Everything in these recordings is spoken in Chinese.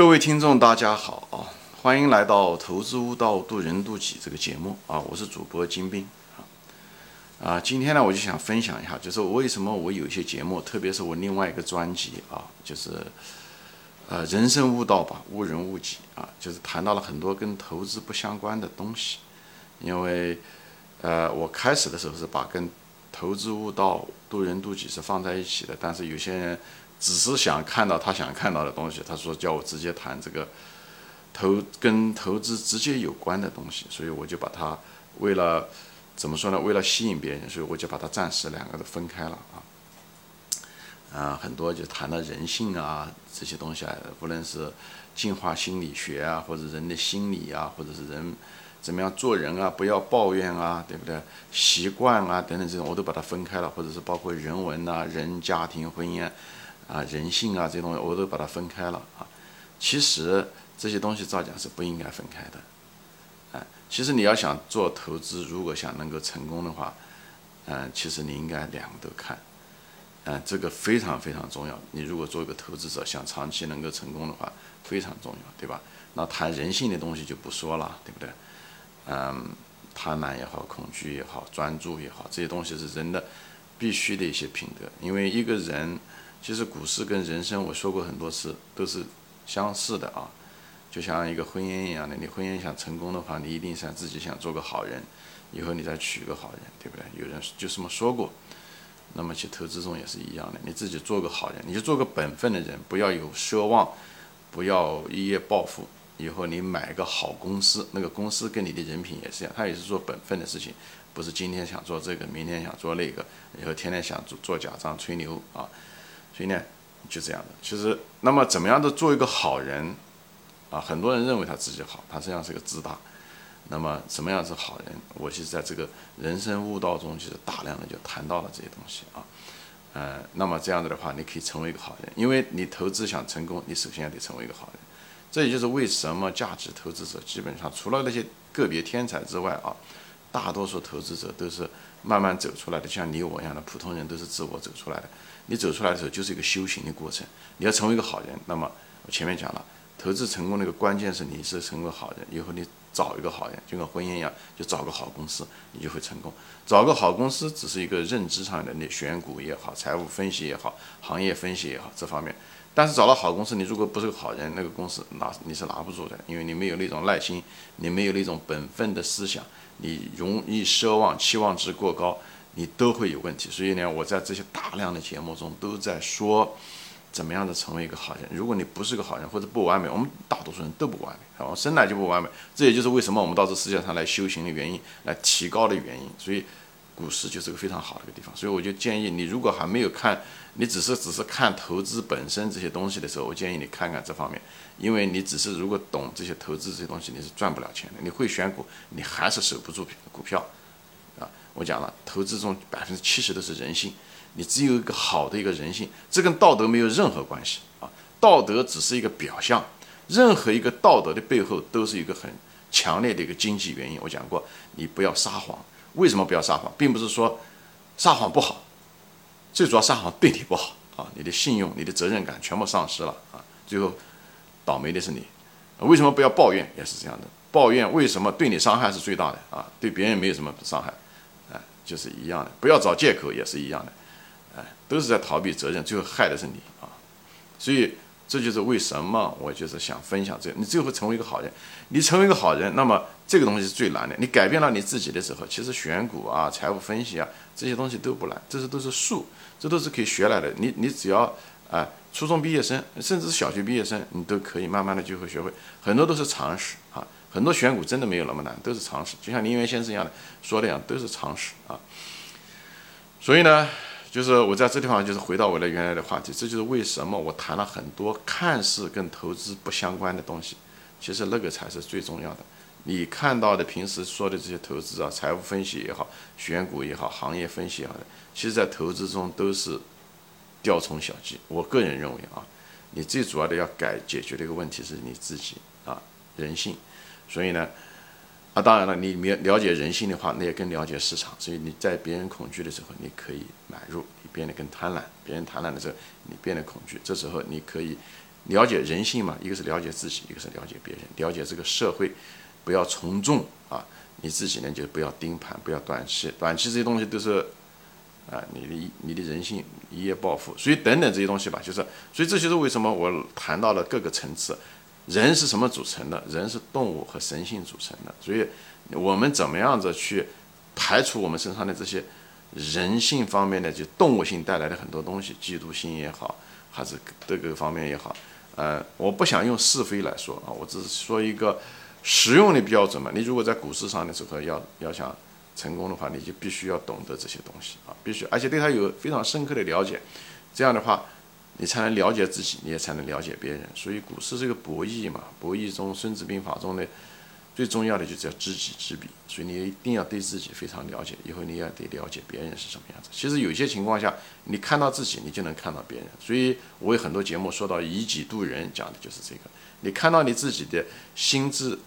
各位听众，大家好啊！欢迎来到《投资悟道，渡人渡己》这个节目啊！我是主播金兵啊啊！今天呢，我就想分享一下，就是为什么我有一些节目，特别是我另外一个专辑啊，就是呃人生悟道吧，悟人悟己啊，就是谈到了很多跟投资不相关的东西。因为呃，我开始的时候是把跟投资悟道、渡人渡己是放在一起的，但是有些人。只是想看到他想看到的东西，他说叫我直接谈这个投跟投资直接有关的东西，所以我就把它为了怎么说呢？为了吸引别人，所以我就把它暂时两个都分开了啊。啊，很多就谈到人性啊这些东西啊，无论是进化心理学啊，或者人的心理啊，或者是人怎么样做人啊，不要抱怨啊，对不对？习惯啊等等这种，我都把它分开了，或者是包括人文啊、人家庭婚姻。啊，人性啊，这些东西我都把它分开了啊。其实这些东西照讲是不应该分开的。哎，其实你要想做投资，如果想能够成功的话，嗯，其实你应该两个都看。嗯，这个非常非常重要。你如果做一个投资者，想长期能够成功的话，非常重要，对吧？那谈人性的东西就不说了，对不对？嗯，贪婪也好，恐惧也好，专注也好，这些东西是人的必须的一些品德，因为一个人。其实股市跟人生，我说过很多次，都是相似的啊，就像一个婚姻一样的。你婚姻想成功的话，你一定想自己想做个好人，以后你再娶个好人，对不对？有人就这么说过。那么去投资中也是一样的，你自己做个好人，你就做个本分的人，不要有奢望，不要一夜暴富。以后你买个好公司，那个公司跟你的人品也是一样，他也是做本分的事情，不是今天想做这个，明天想做那个，以后天天想做做假账吹牛啊。所以呢，就这样的。其实，那么怎么样的做一个好人啊？很多人认为他自己好，他实际上是个自大。那么，什么样是好人？我其实在这个人生悟道中，其实大量的就谈到了这些东西啊。呃，那么这样子的话，你可以成为一个好人，因为你投资想成功，你首先要得成为一个好人。这也就是为什么价值投资者基本上除了那些个别天才之外啊，大多数投资者都是慢慢走出来的，像你我一样的普通人都是自我走出来的。你走出来的时候就是一个修行的过程。你要成为一个好人，那么我前面讲了，投资成功的一个关键是你是成为好人。以后你找一个好人，就跟婚姻一样，就找个好公司，你就会成功。找个好公司只是一个认知上的，你选股也好，财务分析也好，行业分析也好，这方面。但是找到好公司，你如果不是个好人，那个公司拿你是拿不住的，因为你没有那种耐心，你没有那种本分的思想，你容易奢望，期望值过高。你都会有问题，所以呢，我在这些大量的节目中都在说，怎么样的成为一个好人。如果你不是个好人或者不完美，我们大多数人都不完美，啊，生来就不完美。这也就是为什么我们到这世界上来修行的原因，来提高的原因。所以，股市就是个非常好的一个地方。所以我就建议你，如果还没有看，你只是只是看投资本身这些东西的时候，我建议你看看这方面，因为你只是如果懂这些投资这些东西，你是赚不了钱的。你会选股，你还是守不住股票。啊我讲了，投资中百分之七十都是人性，你只有一个好的一个人性，这跟道德没有任何关系啊，道德只是一个表象，任何一个道德的背后都是一个很强烈的一个经济原因。我讲过，你不要撒谎，为什么不要撒谎，并不是说撒谎不好，最主要撒谎对你不好啊，你的信用、你的责任感全部丧失了啊，最后倒霉的是你。为什么不要抱怨，也是这样的，抱怨为什么对你伤害是最大的啊，对别人没有什么伤害啊。就是一样的，不要找借口也是一样的，哎，都是在逃避责任，最后害的是你啊！所以这就是为什么我就是想分享这个，你最后成为一个好人，你成为一个好人，那么这个东西是最难的。你改变了你自己的时候，其实选股啊、财务分析啊这些东西都不难，这些都是术，这都是可以学来的。你你只要啊，初中毕业生，甚至是小学毕业生，你都可以慢慢的就会学会，很多都是常识啊。很多选股真的没有那么难，都是常识，就像林园先生一样的说的一样，都是常识啊。所以呢，就是我在这地方就是回到我的原来的话题，这就是为什么我谈了很多看似跟投资不相关的东西，其实那个才是最重要的。你看到的平时说的这些投资啊、财务分析也好、选股也好、行业分析也好，其实在投资中都是雕虫小技。我个人认为啊，你最主要的要改解决的一个问题是你自己啊，人性。所以呢，啊，当然了，你了了解人性的话，那也更了解市场。所以你在别人恐惧的时候，你可以买入；你变得更贪婪，别人贪婪的时候，你变得恐惧。这时候你可以了解人性嘛，一个是了解自己，一个是了解别人，了解这个社会，不要从众啊。你自己呢就不要盯盘，不要短期，短期这些东西都是啊，你的你的人性一夜暴富，所以等等这些东西吧，就是所以这就是为什么我谈到了各个层次，人是什么组成的？人是动物和神性组成的，所以我们怎么样子去排除我们身上的这些人性方面的就动物性带来的很多东西，嫉妒心也好，还是各个方面也好，呃，我不想用是非来说啊，我只是说一个。实用的标准嘛，你如果在股市上的时候要要想成功的话，你就必须要懂得这些东西啊，必须，而且对它有非常深刻的了解，这样的话，你才能了解自己，你也才能了解别人。所以股市是个博弈嘛，博弈中《孙子兵法》中的最重要的就是要知己知彼，所以你一定要对自己非常了解，以后你也得了解别人是什么样子。其实有些情况下，你看到自己，你就能看到别人。所以我有很多节目说到以己度人，讲的就是这个。你看到你自己的心智。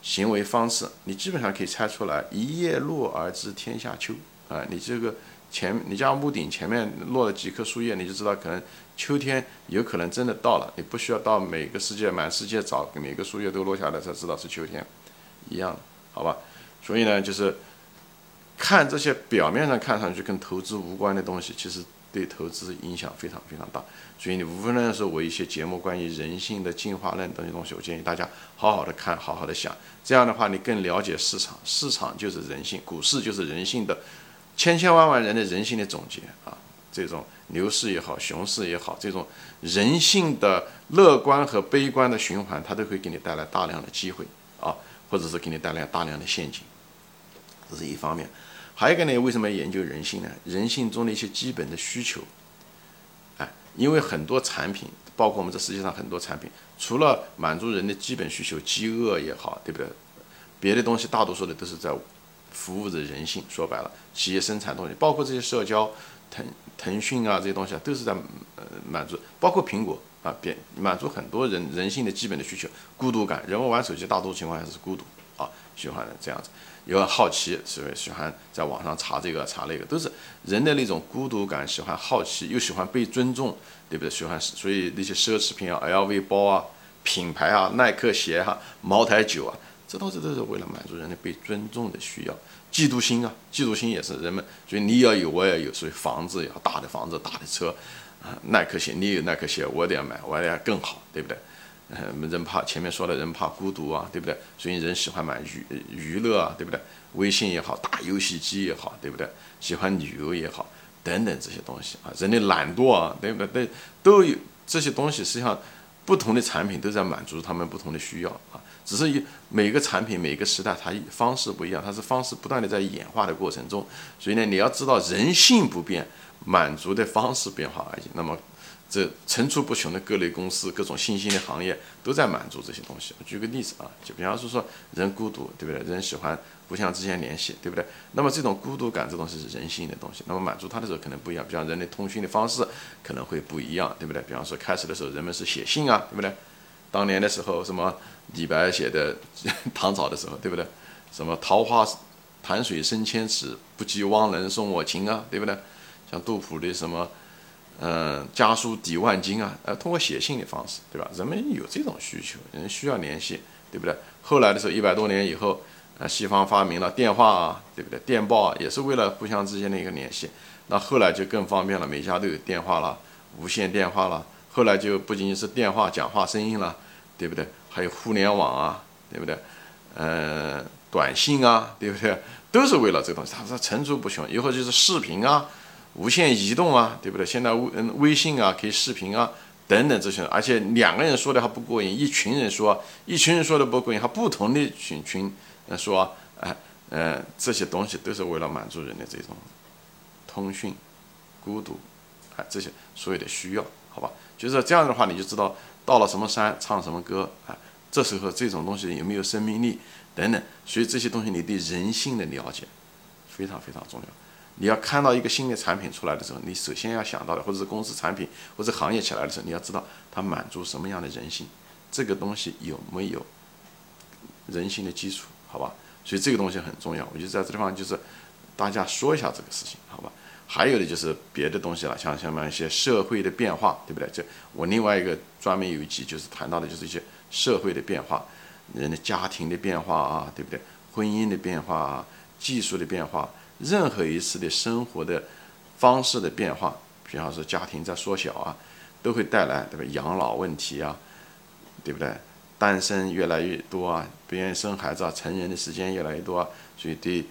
行为方式，你基本上可以猜出来。一叶落而知天下秋啊！你这个前，你家屋顶前面落了几棵树叶，你就知道可能秋天有可能真的到了。你不需要到每个世界满世界找每个树叶都落下来才知道是秋天，一样，好吧？所以呢，就是看这些表面上看上去跟投资无关的东西，其实。对投资影响非常非常大，所以你无论是我一些节目关于人性的进化论等些东西，我建议大家好好的看，好好的想，这样的话你更了解市场，市场就是人性，股市就是人性的千千万万人的人性的总结啊！这种牛市也好，熊市也好，这种人性的乐观和悲观的循环，它都会给你带来大量的机会啊，或者是给你带来大量的陷阱，这是一方面。还有一个呢，为什么要研究人性呢？人性中的一些基本的需求，哎，因为很多产品，包括我们这世界上很多产品，除了满足人的基本需求，饥饿也好，对不对？别的东西大多数的都是在服务着人性。说白了，企业生产东西，包括这些社交，腾腾讯啊这些东西啊，都是在呃满足，包括苹果啊，别满足很多人人性的基本的需求。孤独感，人们玩手机大多数情况下是孤独啊，喜欢这样子。有好奇，是不是喜欢在网上查这个查那个，都是人的那种孤独感，喜欢好奇，又喜欢被尊重，对不对？喜欢，所以那些奢侈品啊，LV 包啊，品牌啊，耐克鞋哈，茅台酒啊，这东西都是为了满足人的被尊重的需要。嫉妒心啊，嫉妒心也是人们，所以你要有，我也有，所以房子要大的房子，大的车，啊，耐克鞋，你有耐克鞋，我得要买，我得要更好，对不对？嗯，人怕前面说的人怕孤独啊，对不对？所以人喜欢买娱娱乐啊，对不对？微信也好，打游戏机也好，对不对？喜欢旅游也好，等等这些东西啊，人的懒惰啊，对不对？都有这些东西，实际上不同的产品都在满足他们不同的需要啊。只是一每个产品每个时代它方式不一样，它是方式不断的在演化的过程中，所以呢，你要知道人性不变，满足的方式变化而已。那么。这层出不穷的各类公司、各种新兴的行业都在满足这些东西。举个例子啊，就比方说说人孤独，对不对？人喜欢互相之间联系，对不对？那么这种孤独感，这东西是人性的东西。那么满足它的时候可能不一样，比方人类通讯的方式可能会不一样，对不对？比方说开始的时候人们是写信啊，对不对？当年的时候什么李白写的 唐朝的时候，对不对？什么桃花潭水深千尺，不及汪伦送我情啊，对不对？像杜甫的什么。嗯，家书抵万金啊，呃，通过写信的方式，对吧？人们有这种需求，人需要联系，对不对？后来的时候，一百多年以后，呃，西方发明了电话啊，对不对？电报啊也是为了互相之间的一个联系。那后来就更方便了，每家都有电话了，无线电话了。后来就不仅仅是电话、讲话、声音了，对不对？还有互联网啊，对不对？嗯，短信啊，对不对？都是为了这个东西，它是层出不穷。以后就是视频啊。无线移动啊，对不对？现在微嗯微信啊，可以视频啊，等等这些，而且两个人说的还不过瘾，一群人说，一群人说的不过瘾，还不同的群群说，哎，呃，这些东西都是为了满足人的这种通讯、孤独，哎，这些所有的需要，好吧？就是这样的话，你就知道到了什么山唱什么歌，啊，这时候这种东西有没有生命力等等，所以这些东西你对人性的了解非常非常重要。你要看到一个新的产品出来的时候，你首先要想到的，或者是公司产品或者行业起来的时候，你要知道它满足什么样的人性，这个东西有没有人性的基础，好吧？所以这个东西很重要。我就在这地方就是大家说一下这个事情，好吧？还有的就是别的东西了，像像么一些社会的变化，对不对？这我另外一个专门有一集就是谈到的，就是一些社会的变化，人的家庭的变化啊，对不对？婚姻的变化啊，技术的变化，任何一次的生活的方式的变化，比方说家庭在缩小啊，都会带来对吧？养老问题啊，对不对？单身越来越多啊，不愿意生孩子啊，成人的时间越来越多啊，所以对。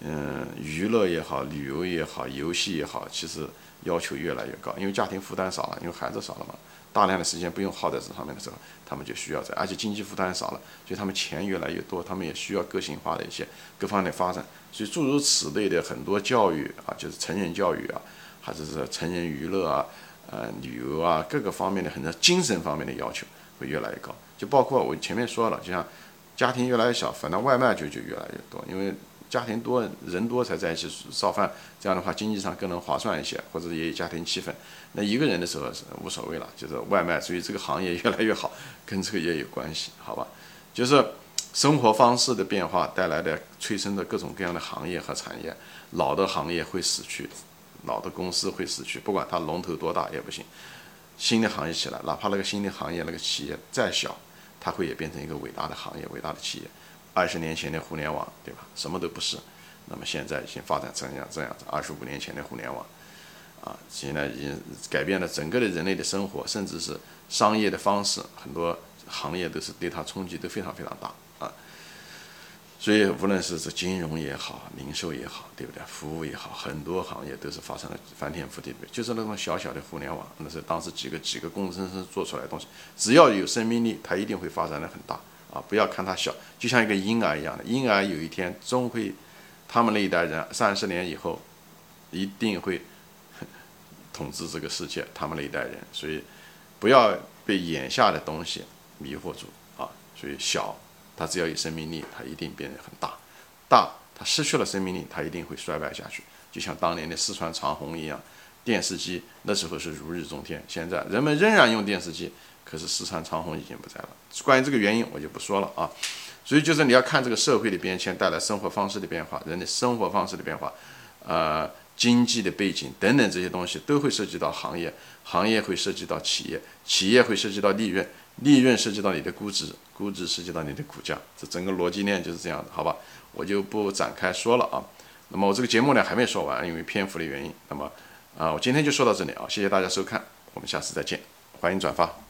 嗯，娱乐也好，旅游也好，游戏也好，其实要求越来越高，因为家庭负担少了，因为孩子少了嘛，大量的时间不用耗在这上面的时候，他们就需要这，而且经济负担少了，所以他们钱越来越多，他们也需要个性化的一些各方面的发展，所以诸如此类的很多教育啊，就是成人教育啊，还是说成人娱乐啊，呃，旅游啊，各个方面的很多精神方面的要求会越来越高，就包括我前面说了，就像家庭越来越小，反正外卖就就越来越多，因为。家庭多人多才在一起烧饭，这样的话经济上更能划算一些，或者也有家庭气氛。那一个人的时候是无所谓了，就是外卖，所以这个行业越来越好，跟这个也有关系，好吧？就是生活方式的变化带来的催生的各种各样的行业和产业，老的行业会死去，老的公司会死去，不管它龙头多大也不行。新的行业起来，哪怕那个新的行业那个企业再小，它会也变成一个伟大的行业、伟大的企业。二十年前的互联网，对吧？什么都不是，那么现在已经发展成这样这样子。二十五年前的互联网，啊，现在已经改变了整个的人类的生活，甚至是商业的方式，很多行业都是对它冲击都非常非常大啊。所以无论是这金融也好，零售也好，对不对？服务也好，很多行业都是发生了翻天覆地的。就是那种小小的互联网，那是当时几个几个工程师做出来的东西，只要有生命力，它一定会发展的很大。啊，不要看它小，就像一个婴儿一样的，婴儿有一天终会，他们那一代人三十年以后，一定会统治这个世界，他们那一代人，所以不要被眼下的东西迷惑住啊。所以小，它只要有生命力，它一定变得很大；大，它失去了生命力，它一定会衰败下去。就像当年的四川长虹一样，电视机那时候是如日中天，现在人们仍然用电视机。可是四川长虹已经不在了。关于这个原因，我就不说了啊。所以就是你要看这个社会的变迁带来生活方式的变化，人的生活方式的变化，呃，经济的背景等等这些东西都会涉及到行业，行业会涉及到企业，企业会涉及到利润，利润涉及到你的估值，估值涉及到你的股价，这整个逻辑链就是这样的，好吧？我就不展开说了啊。那么我这个节目呢还没说完，因为篇幅的原因。那么啊，我今天就说到这里啊，谢谢大家收看，我们下次再见，欢迎转发。